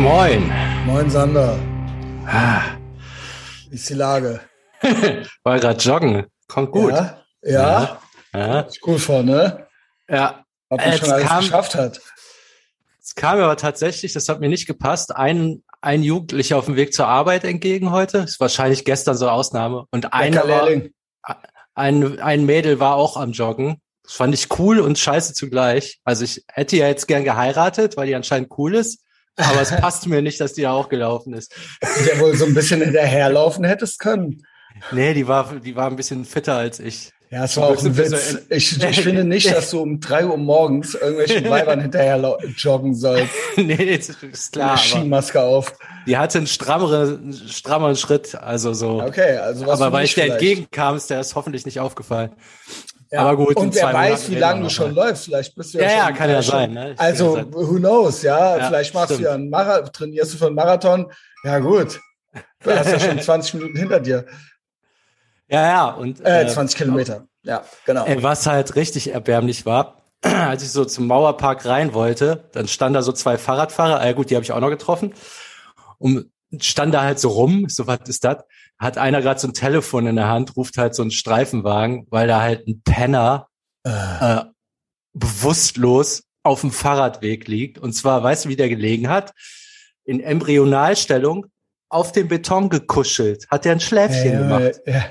Moin. Moin Sander. Ah, Wie ist die Lage? war gerade joggen. Kommt gut. Ja? Ja? Ja. Ist cool vor, ne? ja. Was man Jetzt schon alles kam- geschafft hat. Es kam aber tatsächlich, das hat mir nicht gepasst, ein, ein Jugendlicher auf dem Weg zur Arbeit entgegen heute. Ist wahrscheinlich gestern so Ausnahme. Und einer war, ein, ein Mädel war auch am Joggen. Das fand ich cool und scheiße zugleich. Also ich hätte ja jetzt gern geheiratet, weil die anscheinend cool ist. Aber es passt mir nicht, dass die da auch gelaufen ist. Der wohl so ein bisschen hinterherlaufen hättest können. Nee, die war, die war ein bisschen fitter als ich. Ja, es war auch ein Witz. Ich, ich finde nicht, dass du um drei Uhr morgens irgendwelchen Weibern hinterher joggen sollst. nee, das ist klar. Eine Skimaske auf. die hatte einen strammeren, strammeren Schritt. Also so. Okay, also was aber weil ich dir entgegenkam, ist der ist hoffentlich nicht aufgefallen. Ja. aber gut, Und wer weiß, wie lange du noch schon läufst. Vielleicht bist du ja, Ja, ja, schon, kann ja äh, schon- sein, ne? Also, ja who knows, ja. Ja, Vielleicht machst stimmt. du ja einen Marathon, trainierst du für einen Marathon. Ja, gut. Du hast ja schon 20 Minuten hinter dir. Ja, ja. Und Äh, äh, 20 Kilometer. Ja, genau. Ey, was halt richtig erbärmlich war, als ich so zum Mauerpark rein wollte, dann standen da so zwei Fahrradfahrer, äh, gut, die habe ich auch noch getroffen, und stand da halt so rum, so was ist das? Hat einer gerade so ein Telefon in der Hand, ruft halt so einen Streifenwagen, weil da halt ein Penner Äh, äh, bewusstlos auf dem Fahrradweg liegt. Und zwar, weißt du, wie der gelegen hat? In Embryonalstellung auf dem Beton gekuschelt. Hat er ein Schläfchen äh, gemacht. ja.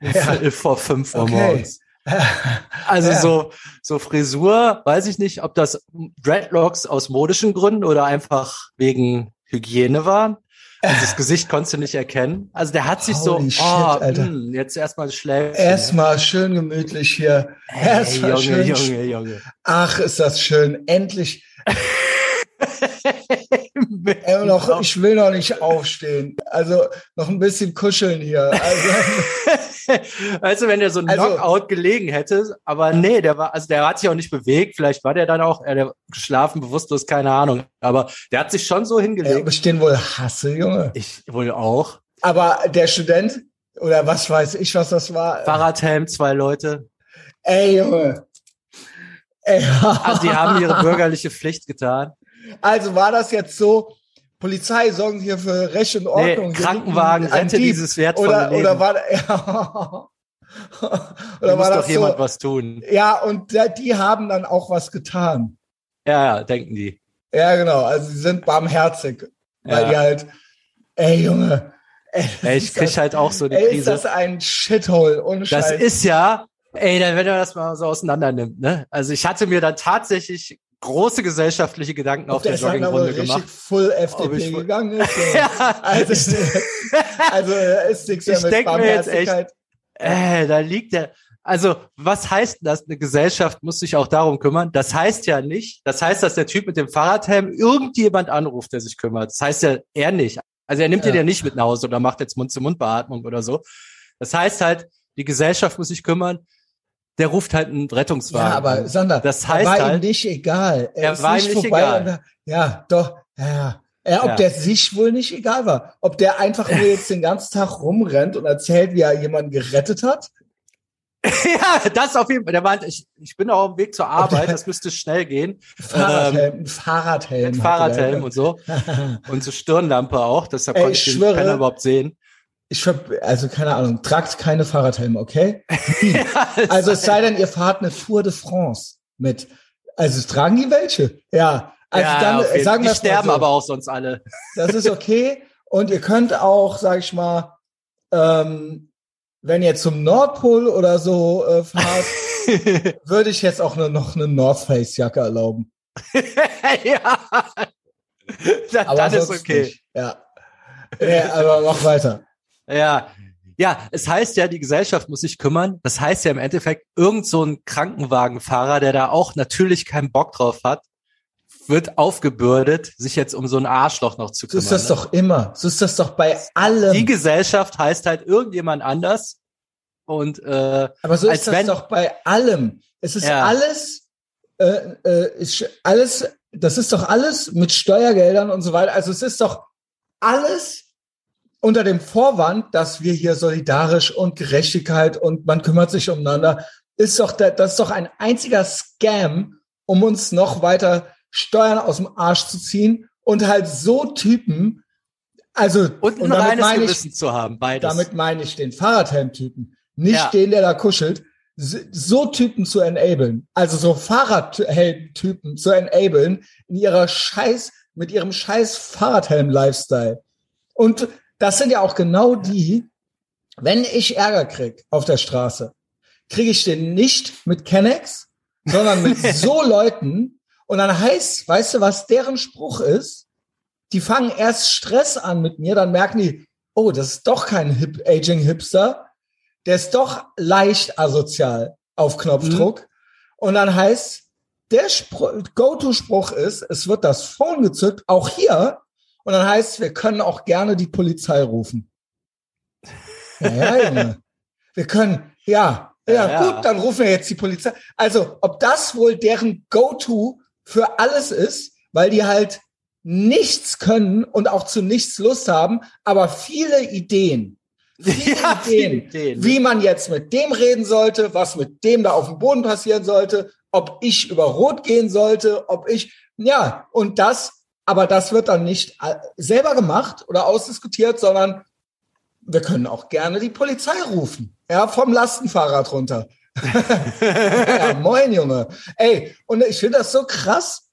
Ja. Vor fünf Uhr Okay. morgens. Also Ja. so, so Frisur, weiß ich nicht, ob das Dreadlocks aus modischen Gründen oder einfach wegen Hygiene waren. Also das Gesicht konntest du nicht erkennen. Also der hat sich so, Holy shit, oh, Alter. mh, jetzt erstmal Schläfchen. Erstmal schön gemütlich hier. Hey, Erstmal Junge, schön. Junge, Junge. Ach, ist das schön. Endlich. Äh, noch, ich will noch nicht aufstehen. Also noch ein bisschen kuscheln hier. Also, weißt du, wenn der so ein Also- Knockout gelegen hätte, aber nee, der war, also der hat sich auch nicht bewegt, vielleicht war der dann auch, äh, der geschlafen, bewusstlos, keine Ahnung, aber der hat sich schon so ja, hingelegt. bestehen wohl Hasse, Junge. Ich wohl auch. Aber der Student, oder was weiß ich, was das war. Fahrradhelm, zwei Leute. Ey, Junge. Ey, Also die haben ihre bürgerliche Pflicht getan. Also war das jetzt so, Polizei sorgen hier für Recht und Nee, Ordnung. Krankenwagen, Ein rette Dieb. dieses wertvolle oder, Leben. oder war, ja. da oder muss war doch das jemand so? was tun. Ja, und da- die haben dann auch was getan. Ja, ja, denken die. Ja, genau. Also sie sind barmherzig, weil Ja. die halt, ey Junge, ey, Ey, ich ist krieg das, halt auch so eine ey, ist Krise. das ein Shithole, ohne Das Scheiß. ist ja, ey, dann, wenn er das mal so auseinander nimmt, ne? Also ich hatte mir dann tatsächlich große gesellschaftliche Gedanken auf Ob der der wohl Joggingrunde gemacht. full FDP ich gegangen ist. Ja, Also, also ist nichts mehr Ich mit denk mir jetzt echt- äh, da liegt der. Also, was heißt das? Eine Gesellschaft muss sich auch darum kümmern. Das heißt ja nicht, das heißt, dass der Typ mit dem Fahrradhelm irgendjemand anruft, der sich kümmert. Das heißt ja er nicht. Also er nimmt Ja. den ja nicht mit nach Hause oder macht jetzt Mund-zu-Mund-Beatmung oder so. Das heißt halt, die Gesellschaft muss sich kümmern. Der ruft halt einen Rettungswagen. Ja, aber an. Sander, Das heißt war ihm halt- nicht egal. Er Er war nicht ihm nicht vorbei egal. da- Ja, doch. Ja, ja. Ob Ja. der sich wohl nicht egal war. Ob der einfach nur jetzt den ganzen Tag rumrennt und erzählt, wie er jemanden gerettet hat. ja, das auf jeden Fall. Der meint, ich, ich bin auch auf dem Weg zur Arbeit, das müsste schnell gehen. Fahrradhelm, ein Fahrradhelm. Fahrradhelm und so. Und so Stirnlampe auch, deshalb Ey, konnte ich ich den schwöre- Penner überhaupt sehen. Ich ver also keine Ahnung, tragt keine Fahrradhelme, okay? Also es sei denn, ihr fahrt eine Tour de France mit. Also tragen die welche? Ja. Also ja, dann äh, sagen die wir sterben mal so. aber auch sonst alle. Das ist okay. Und ihr könnt auch, sag ich mal, ähm, wenn ihr zum Nordpol oder so äh, fahrt, würde ich jetzt auch nur noch eine North Face Jacke erlauben. ja. Dann, Aber dann ist okay. Nicht. Ja. ja. Aber mach weiter. Ja. Ja, es heißt ja, die Gesellschaft muss sich kümmern. Das heißt ja im Endeffekt, irgend so ein Krankenwagenfahrer, der da auch natürlich keinen Bock drauf hat, wird aufgebürdet, sich jetzt um so ein Arschloch noch zu So kümmern. ist das ne? doch immer. So ist das doch bei allem. Die Gesellschaft heißt halt irgendjemand anders. Und äh, Aber so ist das wenn- doch bei allem. Es ist Ja. alles, äh, äh, ist alles, das ist doch alles mit Steuergeldern und so weiter. Also es ist doch alles unter dem Vorwand, dass wir hier solidarisch und Gerechtigkeit und man kümmert sich umeinander, ist doch der, das ist doch ein einziger Scam, um uns noch weiter Steuern aus dem Arsch zu ziehen und halt so Typen, also Und ein und damit reines meine ich, Gewissen zu haben, beides. damit meine ich den Fahrradhelm-Typen, nicht Ja. den, der da kuschelt, so so Typen zu enablen, also so Fahrradhelm-Typen zu enablen in ihrer Scheiß, mit ihrem Scheiß Fahrradhelm-Lifestyle. Und das sind ja auch genau die, wenn ich Ärger krieg auf der Straße, kriege ich den nicht mit Kennex, sondern mit so Leuten. Und dann heißt, weißt du, was deren Spruch ist? Die fangen erst Stress an mit mir, dann merken die, oh, das ist doch kein Hip Aging Hipster, der ist doch leicht asozial auf Knopfdruck. Und dann heißt, der Spruch- Go-To-Spruch ist, es wird das Phone gezückt, auch hier. Und dann heißt, wir können auch gerne die Polizei rufen. Ja, ja, Junge. Wir können, ja, ja, Ja, gut, dann rufen wir jetzt die Polizei. Also, ob das wohl deren Go-To für alles ist, weil die halt nichts können und auch zu nichts Lust haben, aber viele Ideen, viele Ja, Ideen, Ideen. wie man jetzt mit dem reden sollte, was mit dem da auf dem Boden passieren sollte, ob ich über Rot gehen sollte, ob ich, ja, und das, aber das wird dann nicht äh, selber gemacht oder ausdiskutiert, sondern wir können auch gerne die Polizei rufen. Ja, vom Lastenfahrrad runter. ja, moin, Junge. Ey, und ich finde das so krass,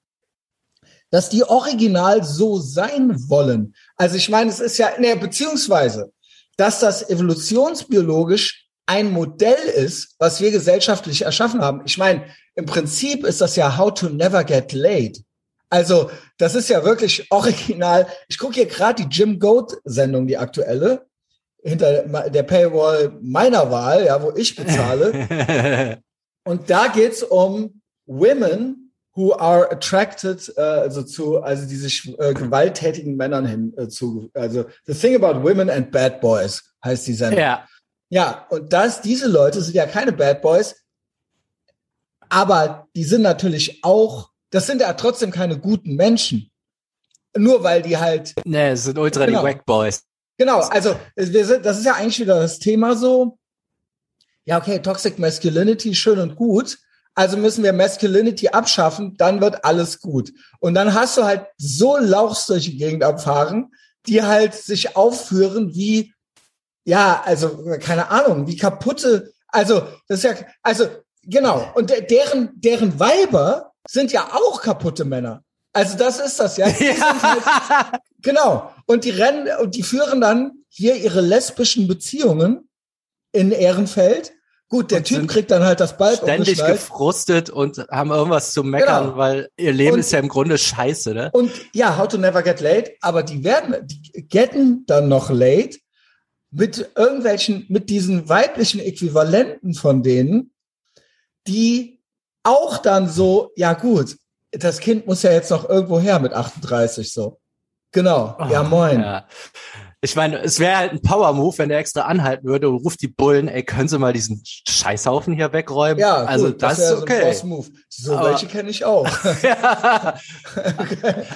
dass die original so sein wollen. Also ich meine, es ist ja, ne, beziehungsweise, dass das evolutionsbiologisch ein Modell ist, was wir gesellschaftlich erschaffen haben. Ich meine, im Prinzip ist das ja How to Never Get Laid. Also, das ist ja wirklich original. Ich gucke hier gerade die Jim Goat-Sendung, die aktuelle, hinter der Paywall meiner Wahl, ja, wo ich bezahle. Und da geht's um Women who are attracted, äh, also zu, also die sich äh, gewalttätigen Männern hin äh, zu, also The Thing About Women and Bad Boys heißt die Sendung. ja. Ja, und das, diese Leute sind ja keine Bad Boys, aber die sind natürlich auch, das sind ja trotzdem keine guten Menschen. Nur weil die halt Ne, es sind ultra Genau. die Wack Boys. Genau, also wir sind, das ist ja eigentlich wieder das Thema so. Ja, okay, Toxic Masculinity, schön und gut. Also müssen wir Masculinity abschaffen, dann wird alles gut. Und dann hast du halt so Lauchs durch die Gegend abfahren, die halt sich aufführen wie, ja, also keine Ahnung, wie kaputte, also das ist ja, also genau. Und de- deren, deren Weiber sind ja auch kaputte Männer. Also das ist das ja. Sind halt, Genau. Und die rennen und die führen dann hier ihre lesbischen Beziehungen in Ehrenfeld. Gut, der Und Typ kriegt dann halt das Balb Ständig gefrustet und haben irgendwas zu meckern, Genau. weil ihr Leben Und- ist ja im Grunde scheiße, ne? Und ja, How to Never Get Late, aber die werden, die getten dann noch late mit irgendwelchen, mit diesen weiblichen Äquivalenten von denen, die auch dann so, ja gut, das Kind muss ja jetzt noch irgendwo her mit 38 so. Genau, ja Oh, moin. Ja. Ich meine, es wäre halt ein Power-Move, wenn der extra anhalten würde und ruft die Bullen, ey, können Sie mal diesen Scheißhaufen hier wegräumen? Ja, also gut, das, wär ist so ein okay. So Aber- welche kenne ich auch. ja.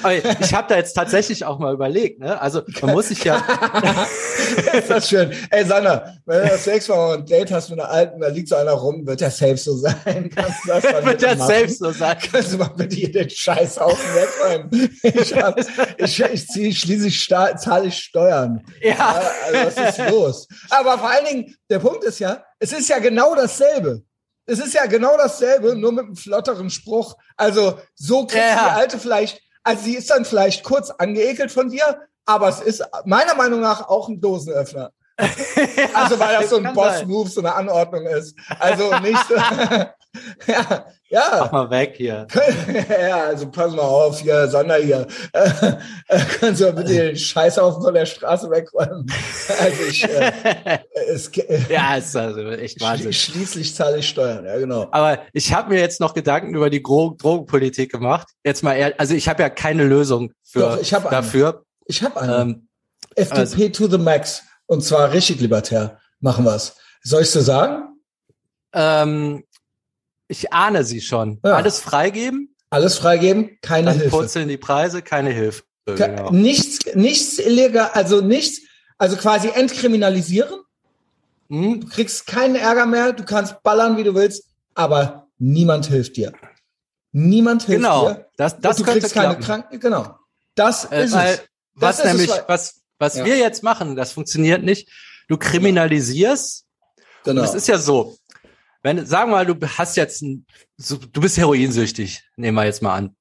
Aber ich habe da jetzt tatsächlich auch mal überlegt, ne? Also man muss sich ja, ist das schön. Ey, Sanna, wenn du das nächste Mal ein Date hast mit einer Alten, da liegt so einer rum, wird der safe so sein. Kannst du das dann wird das machen? selbst so sein. Kannst du mal bitte hier den Scheißhaufen wegräumen? Ich, hab, ich, ich ziehe schließlich zahle ich Steuern. Ja. also was ist los? Aber vor allen Dingen, der Punkt ist ja, es ist ja genau dasselbe. Es ist ja genau dasselbe, nur mit einem flotteren Spruch. Also so kriegt Ja. die Alte vielleicht, also sie ist dann vielleicht kurz angeekelt von dir, aber es ist meiner Meinung nach auch ein Dosenöffner. Also weil das so ein. Boss-Move, so eine Anordnung ist. Also nicht so, ja, ja. Mach mal weg hier. Ja, also pass mal auf hier, Sonder hier. Können Sie mal bitte den Scheißhaufen von der Straße wegräumen? Also ich, äh, es, ja, ist also echt Wahnsinn. schli- schließlich zahle ich Steuern, ja genau. Aber ich habe mir jetzt noch Gedanken über die Gro Drogenpolitik gemacht. Jetzt mal ehrlich, also ich habe ja keine Lösung für Doch, ich hab eine. dafür. Ich habe einen. Ähm, FDP to the max. Und zwar richtig libertär. Machen wir's. Soll ich so sagen? ähm, ich ahne sie schon. Ja. Alles freigeben, Alles freigeben, keine dann Hilfe. purzeln die Preise, keine Hilfe. Genau. Nichts, nichts illegal, also nichts, also quasi entkriminalisieren. Hm? Du kriegst keinen Ärger mehr, du kannst ballern, wie du willst, aber niemand hilft dir. Niemand hilft Genau, dir. das, das Und du könnte kriegst keine klappen. Kranken, genau. Das Äh, ist weil, es. was Das ist es, nämlich, weil- was, was Ja. wir jetzt machen, das funktioniert nicht. Du kriminalisierst. Genau. Und es ist ja so, wenn, sagen wir mal, du hast jetzt ein, du bist heroinsüchtig, nehmen wir jetzt mal an.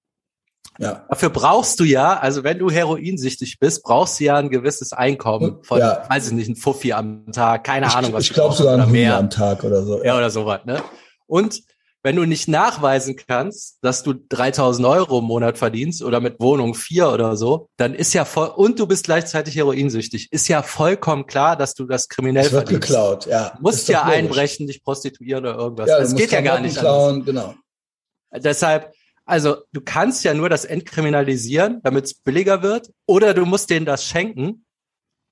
ja. Dafür brauchst du ja, also wenn du heroinsüchtig bist, brauchst du ja ein gewisses Einkommen von, Ja. weiß ich nicht, ein Fuffi am Tag, keine Ahnung, was ich du glaube sogar ein mehr. am Tag oder so. Ja, oder sowas, ne? Und wenn du nicht nachweisen kannst, dass du 3000 Euro im Monat verdienst oder mit Wohnung vier oder so, dann ist ja voll, und du bist gleichzeitig heroinsüchtig, ist ja vollkommen klar, dass du das kriminell Es wird verdienst. geklaut, ja. Du musst ja logisch. einbrechen, dich prostituieren oder irgendwas. Ja, das geht ja gar nicht anders. klauen, genau. Deshalb, also du kannst ja nur das entkriminalisieren, damit es billiger wird, oder du musst denen das schenken.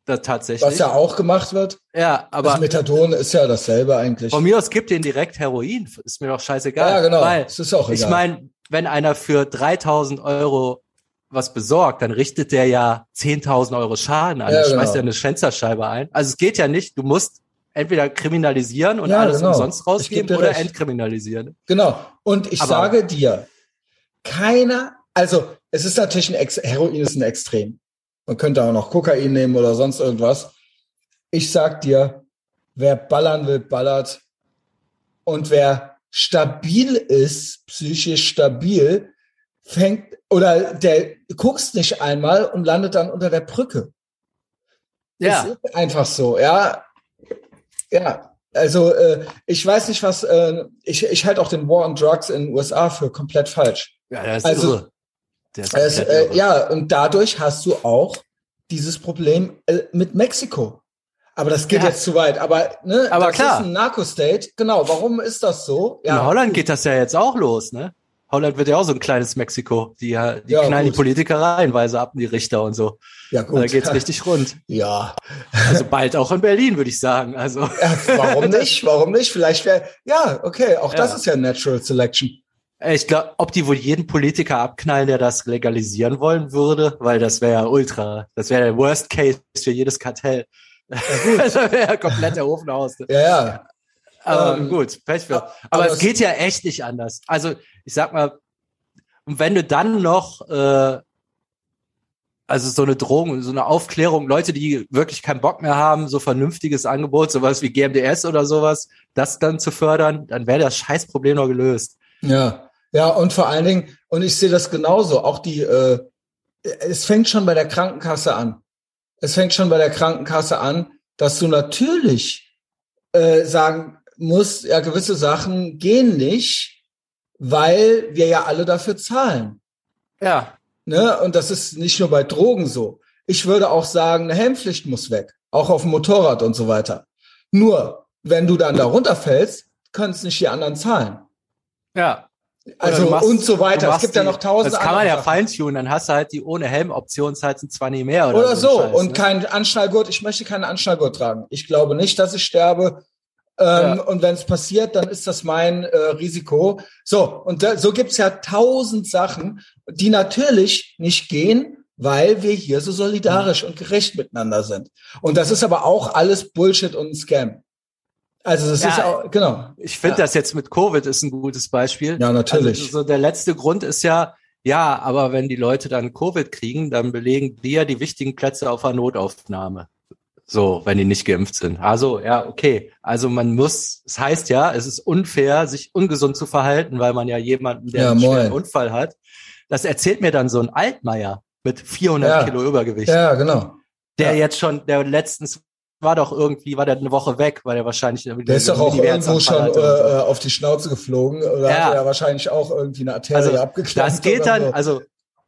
Das tatsächlich. Was ja auch gemacht wird. ja, aber das Methadon ist ja dasselbe eigentlich. von mir aus gibt denen direkt Heroin. Ist mir doch scheißegal. ja, genau. Weil Es ist auch egal. ich meine, wenn einer für 3000 Euro was besorgt, dann richtet der ja 10.000 Euro Schaden an. Ja, Ja, schmeißt genau. ja eine Fensterscheibe ein. Also es geht ja nicht. Du musst entweder kriminalisieren und Ja, alles genau. umsonst rausgeben oder recht. entkriminalisieren. Genau. Und ich Aber- sage dir, keiner, also es ist natürlich ein Ex Heroin ist ein Extrem. Man könnte auch noch Kokain nehmen oder sonst irgendwas. Ich sag dir, wer ballern will, ballert. Und wer stabil ist, psychisch stabil, fängt oder der guckst nicht einmal und landet dann unter der Brücke. Ja. Es ist einfach so, ja. Ja, also äh, ich weiß nicht, was, äh, ich, ich halte auch den War on Drugs in den USA für komplett falsch. Ja, das ist Also, irre. Es, äh, ja, und dadurch hast du auch dieses Problem äh, mit Mexiko. Aber das geht Ja. jetzt zu weit. Aber, ne, Aber das klar. ist ein Narco-State. Genau, warum ist das so? In Holland geht das ja jetzt auch los, ne? Holland wird ja auch so ein kleines Mexiko. Die, ja- die Ja, knallen die gut. Politiker reihenweise ab, die Richter und so. ja, Da geht's richtig rund. Ja, Also bald auch in Berlin, würde ich sagen. Also Ja, warum nicht? Warum nicht? Vielleicht wäre, ja, okay, auch das Ja. ist ja Natural Selection. Ich glaube, ob die wohl jeden Politiker abknallen, der das legalisieren wollen würde, weil das wäre ja ultra, das wäre der Worst Case für jedes Kartell. das wäre ja komplett der Ofen aus. Ja, ja. Aber Ähm, gut, Pech für. aber Aber, es es- geht ja echt nicht anders. Also ich sag mal, und wenn du dann noch äh, also so eine Drohung, so eine Aufklärung, Leute, die wirklich keinen Bock mehr haben, so vernünftiges Angebot, sowas wie GMDS oder sowas, das dann zu fördern, dann wäre das Scheißproblem noch gelöst. Ja, ja, und vor allen Dingen, und ich sehe das genauso, auch die, äh, es fängt schon bei der Krankenkasse an. Es fängt schon bei der Krankenkasse an, dass du natürlich äh, sagen musst, ja, gewisse Sachen gehen nicht, weil wir ja alle dafür zahlen. Ja, Ne? Und das ist nicht nur bei Drogen so. Ich würde auch sagen, eine Helmpflicht muss weg, auch auf dem Motorrad und so weiter. Nur, wenn du dann da runterfällst, können es nicht die anderen zahlen. ja. Also machst- und so weiter. Es gibt ja die- noch tausend Das kann man ja feintunen, dann hast du halt die ohne Helm-Option, du zwar nie mehr oder, Oder so. ein Scheiß, und ne? kein Anschnallgurt. Ich möchte keinen Anschnallgurt tragen. Ich glaube nicht, dass ich sterbe. Ähm, Ja. Und wenn es passiert, dann ist das mein äh, Risiko. So, und da, so gibt's ja tausend Sachen, die natürlich nicht gehen, weil wir hier so solidarisch und gerecht miteinander sind. Und das ist aber auch alles Bullshit und ein Scam. Also das Ja. ist auch, genau. Ich finde Ja. das jetzt mit Covid ist ein gutes Beispiel. Ja, natürlich. Also so der letzte Grund ist ja, ja, aber wenn die Leute dann Covid kriegen, dann belegen die ja die wichtigen Plätze auf der Notaufnahme. So, wenn die nicht geimpft sind. Also, ja, okay. Also man muss, es heißt ja, es ist unfair, sich ungesund zu verhalten, weil man ja jemanden, der Ja, einen schweren. Unfall hat. Das erzählt mir dann so ein Altmaier mit 400 Ja. Kilo Übergewicht. Ja, genau. Der Ja. jetzt schon, der letztens war doch irgendwie, war der eine Woche weg, weil er wahrscheinlich Der ist doch auch irgendwo schon äh, auf die Schnauze geflogen oder Ja. hat er wahrscheinlich auch irgendwie eine Arterie Also, abgeklemmt. Das geht dann, so. also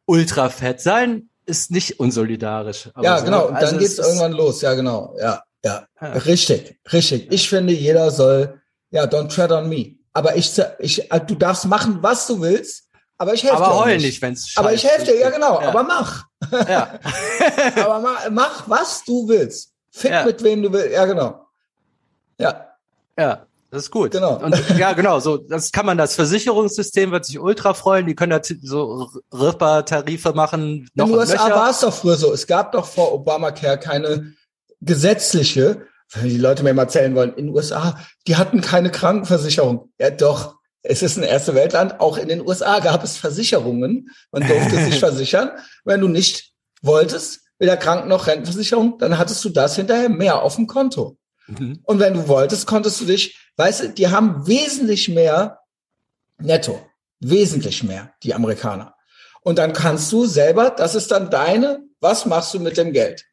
ultra fett sein ist nicht unsolidarisch. Ja, so, genau. Und also dann es geht's irgendwann los. Ja, genau. Ja, ja. Ja. Richtig, richtig. Ich finde, jeder soll, ja, don't tread on me. Aber ich, ich, äh, du darfst machen, was du willst, aber ich helfe dir. Aber heul nicht, wenn's Aber ich helfe dir, ja genau. Ja. Aber mach. ja. aber mach, mach, was du willst. Fick Ja. mit wem du willst. Ja, genau. Ja, ja, das ist gut. Genau. Und ja, genau, so, das kann man, das Versicherungssystem wird sich ultra freuen, die können da so Ripper-Tarife machen, noch In den USA war es doch früher so. Es gab doch vor Obamacare keine gesetzliche, wenn die Leute mir mal erzählen wollen, in den USA, die hatten keine Krankenversicherung. Ja, doch. es ist ein erste Weltland, auch in den USA gab es Versicherungen. Man durfte sich versichern. Wenn du nicht wolltest, weder Kranken- noch Rentenversicherung, dann hattest du das hinterher mehr auf dem Konto. Mhm. Und wenn du wolltest, konntest du dich, weißt du, die haben wesentlich mehr netto. Wesentlich mehr, die Amerikaner. Und dann kannst du selber, das ist dann deine, was machst du mit dem Geld?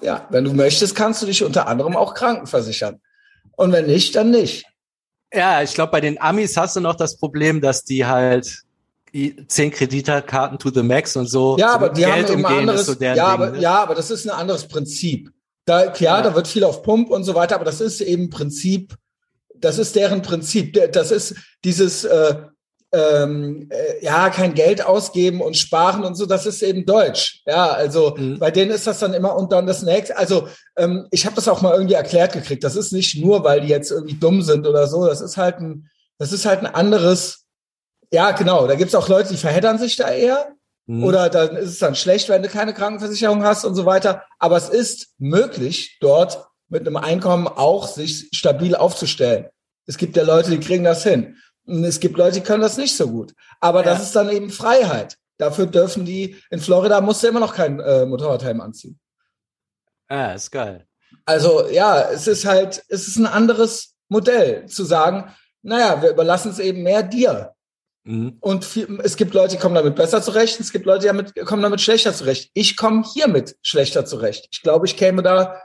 Ja, wenn du möchtest, kannst du dich unter anderem auch krankenversichern. Und wenn nicht, dann nicht. Ja, ich glaube, bei den Amis hast du noch das Problem, dass die halt zehn Kreditkarten to the max und so. Ja, aber die Geld haben ein anderes, so ja, Ding, aber, ne? ja, aber das ist ein anderes Prinzip. Da, klar, ja. da wird viel auf Pump und so weiter, aber das ist eben Prinzip, das ist deren Prinzip. Das ist dieses, äh, ähm, äh, ja, kein Geld ausgeben und sparen und so, das ist eben Deutsch. Ja, also mhm. bei denen ist das dann immer und dann das nächste. Also ähm, ich habe das auch mal irgendwie erklärt gekriegt. Das ist nicht nur, weil die jetzt irgendwie dumm sind oder so. Das ist halt ein, das ist halt ein anderes. Ja, genau. Da gibt's auch Leute, die verheddern sich da eher. Mhm. Oder dann ist es dann schlecht, wenn du keine Krankenversicherung hast und so weiter. Aber es ist möglich, dort mit einem Einkommen auch sich stabil aufzustellen. Es gibt ja Leute, die kriegen das hin. Und es gibt Leute, die können das nicht so gut. Aber ja. das ist dann eben Freiheit. Dafür dürfen die, in Florida musst du immer noch kein äh, Motorradhelm anziehen. Ah, ist geil. Also ja, es ist halt, es ist ein anderes Modell zu sagen, naja, wir überlassen es eben mehr dir. Mhm. Und viel, es gibt Leute, die kommen damit besser zurecht, es gibt Leute, die damit, kommen damit schlechter zurecht. Ich komme hiermit schlechter zurecht. Ich glaube, ich käme da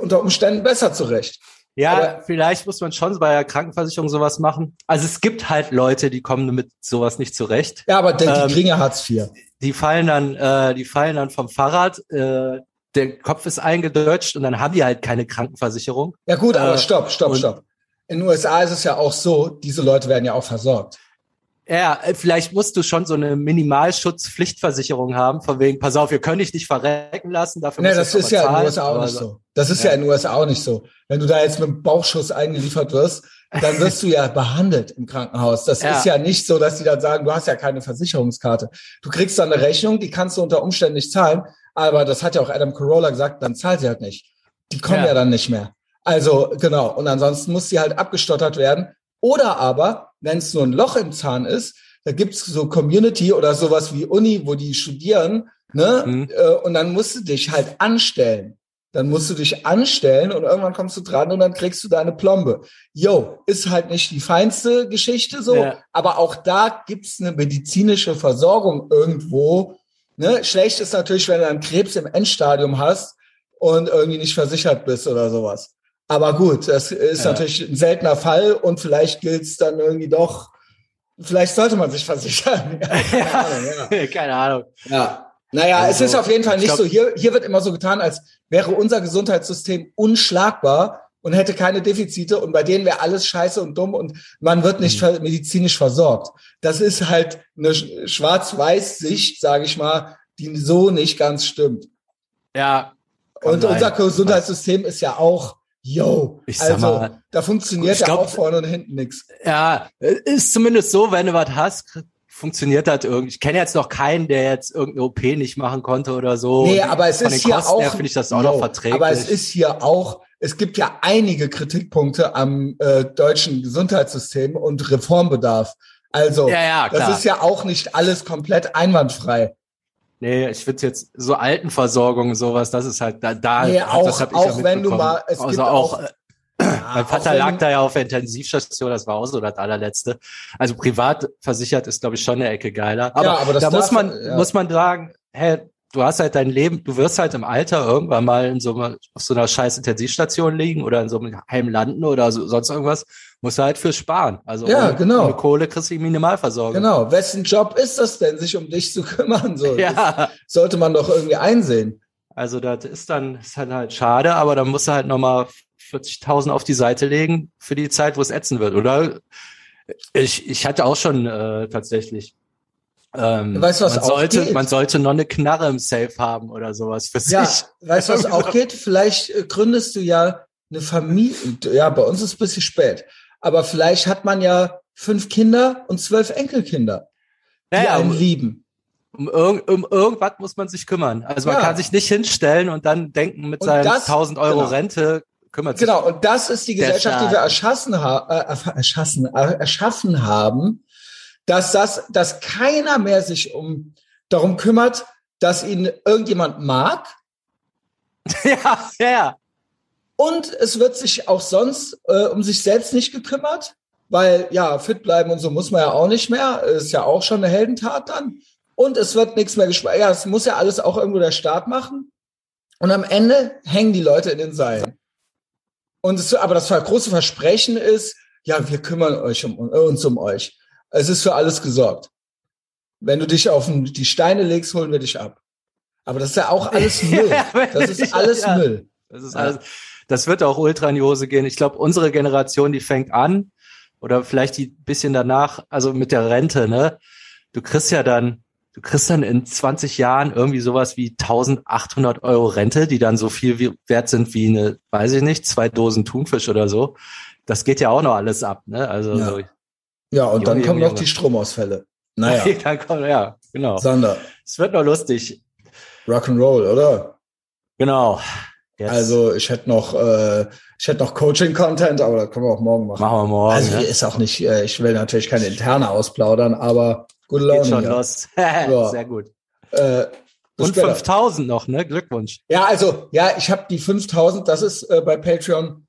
unter Umständen besser zurecht. Ja, Aber vielleicht muss man schon bei der Krankenversicherung sowas machen. Also es gibt halt Leute, die kommen mit sowas nicht zurecht. Ja, aber die, ähm, kriegen ja Hartz IV. Die fallen dann, äh, die fallen dann vom Fahrrad, äh, der Kopf ist eingedeutscht und dann haben die halt keine Krankenversicherung. Ja gut, aber äh, stopp, stopp, stopp. In den USA ist es ja auch so, diese Leute werden ja auch versorgt. Ja, äh, vielleicht musst du schon so eine Minimalschutzpflichtversicherung haben, von wegen, pass auf, wir können dich nicht verrecken lassen, dafür Nee, das ist ja zahlen, in den USA auch nicht so. Das ist ja. ja in den USA auch nicht so. Wenn du da jetzt mit dem Bauchschuss eingeliefert wirst, dann wirst du ja behandelt im Krankenhaus. Das ja. ist ja nicht so, dass die dann sagen, du hast ja keine Versicherungskarte. Du kriegst dann eine Rechnung, die kannst du unter Umständen nicht zahlen, aber das hat ja auch Adam Carolla gesagt, dann zahlt sie halt nicht. Die kommen ja, ja dann nicht mehr. Also genau. Und ansonsten muss sie halt abgestottert werden. Oder aber, wenn es nur ein Loch im Zahn ist, da gibt's so Community oder sowas wie Uni, wo die studieren, ne? Mhm. Äh, und dann musst du dich halt anstellen. Dann musst du dich anstellen und irgendwann kommst du dran und dann kriegst du deine Plombe. Yo, ist halt nicht die feinste Geschichte so, ja. aber auch da gibt's eine medizinische Versorgung irgendwo. Ne? Schlecht ist natürlich, wenn du einen Krebs im Endstadium hast und irgendwie nicht versichert bist oder sowas. Aber gut, das ist ja. natürlich ein seltener Fall und vielleicht gilt es dann irgendwie doch, vielleicht sollte man sich versichern. keine, Ahnung, ja. keine Ahnung. Ja. Naja, also, es ist auf jeden Fall nicht glaub, so. Hier, hier wird immer so getan, als wäre unser Gesundheitssystem unschlagbar und hätte keine Defizite und bei denen wäre alles scheiße und dumm und man wird nicht mhm. medizinisch versorgt. Das ist halt eine Schwarz-Weiß-Sicht, sage ich mal, die so nicht ganz stimmt. Ja. Und sein. unser Gesundheitssystem ist ja auch Yo, ich also mal, da funktioniert ja auch vorne und hinten nichts. Ja, ist zumindest so, wenn du was hast, funktioniert das irgendwie. Ich kenne jetzt noch keinen, der jetzt irgendeine OP nicht machen konnte oder so. Nee, aber es ist hier Kosten auch, finde ich das auch yo, noch verträglich. Aber es ist hier auch, es gibt ja einige Kritikpunkte am äh, deutschen Gesundheitssystem und Reformbedarf. Also, ja, ja, das ist ja auch nicht alles komplett einwandfrei. Nee, ich würde jetzt so Altenversorgung sowas, das ist halt da, da nee, auch, das hab ich auch ja wenn du mal, es also gibt auch, auch ja, mein Vater lag da ja auf der Intensivstation, das war auch so das allerletzte. Also privat versichert ist, glaube ich, schon eine Ecke geiler. Aber, ja, aber da muss man, ja. muss man sagen, hey, du hast halt dein Leben, du wirst halt im Alter irgendwann mal in so einer, auf so einer scheiß Intensivstation liegen oder in so einem Heim landen oder so, sonst irgendwas, musst du halt für sparen. Also ja, ohne, genau. ohne Kohle kriegst du die Minimalversorgung. Genau. Wessen Job ist das denn, sich um dich zu kümmern? So, ja. sollte man doch irgendwie einsehen. Also das ist dann, ist halt, halt schade, aber dann musst du halt nochmal 40.000 auf die Seite legen für die Zeit, wo es ätzen wird, oder? Ich, ich hatte auch schon äh, tatsächlich ähm, weißt was man auch sollte, geht? Man sollte noch eine Knarre im Safe haben oder sowas für ja, sich. Weißt du, was auch geht? Vielleicht äh, gründest du ja eine Familie. Ja, bei uns ist es ein bisschen spät. Aber vielleicht hat man ja fünf Kinder und zwölf Enkelkinder, die ja, einen um, lieben. Um, irg um irgendwas muss man sich kümmern. Also man ja. kann sich nicht hinstellen und dann denken, mit und seinen das, 1000 Euro genau. Rente kümmert sich. Genau, und das ist die Gesellschaft, die wir erschaffen, ha äh, erschaffen, äh, erschaffen haben, dass das, dass keiner mehr sich um darum kümmert, dass ihn irgendjemand mag. ja, ja. Und es wird sich auch sonst äh, um sich selbst nicht gekümmert, weil ja, fit bleiben und so muss man ja auch nicht mehr. Ist ja auch schon eine Heldentat dann. Und es wird nichts mehr gespart. Ja, es muss ja alles auch irgendwo der Staat machen. Und am Ende hängen die Leute in den Seilen. Und es, aber das große Versprechen ist, ja, wir kümmern euch um, uns um euch. Es ist für alles gesorgt. Wenn du dich auf die Steine legst, holen wir dich ab. Aber das ist ja auch alles Müll. Das ist alles ja. Müll. Das ist alles. Das wird auch ultra in die Hose gehen. Ich glaube, unsere Generation, die fängt an oder vielleicht die bisschen danach, also mit der Rente, ne? Du kriegst ja dann, du kriegst dann in 20 Jahren irgendwie sowas wie 1800 Euro Rente, die dann so viel wie, wert sind wie eine, weiß ich nicht, zwei Dosen Thunfisch oder so. Das geht ja auch noch alles ab, ne? Also, Ja. Ja, und dann Junge, kommen Junge, noch die Junge. Stromausfälle. Naja, dann kommt, ja, genau. Sander, Es wird noch lustig. Rock'n'Roll, oder? Genau. Jetzt Also ich hätte noch, äh, ich hätte noch Coaching-Content, aber das können wir auch morgen machen. machen wir morgen. also ne? hier ist auch nicht, äh, ich will natürlich keine interne ausplaudern, aber gute Laune. Geht schon hier. los. Ja. Sehr gut. Äh, Und später. 5000 noch, ne? Glückwunsch. Ja, also, ja, ich habe die 5000, das ist äh, bei Patreon,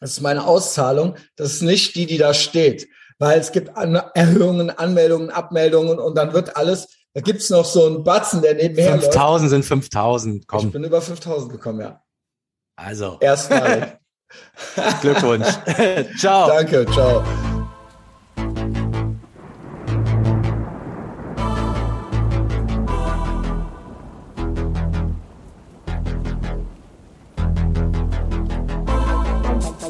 das ist meine Auszahlung. Das ist nicht die, die da steht, weil es gibt An Erhöhungen, Anmeldungen, Abmeldungen und dann wird alles, da gibt's noch so einen Batzen, der nebenher läuft. 5000 sind 5000. Ich Komm, bin über 5000 gekommen, ja. also Erstmal. Glückwunsch. Ciao. Danke, ciao.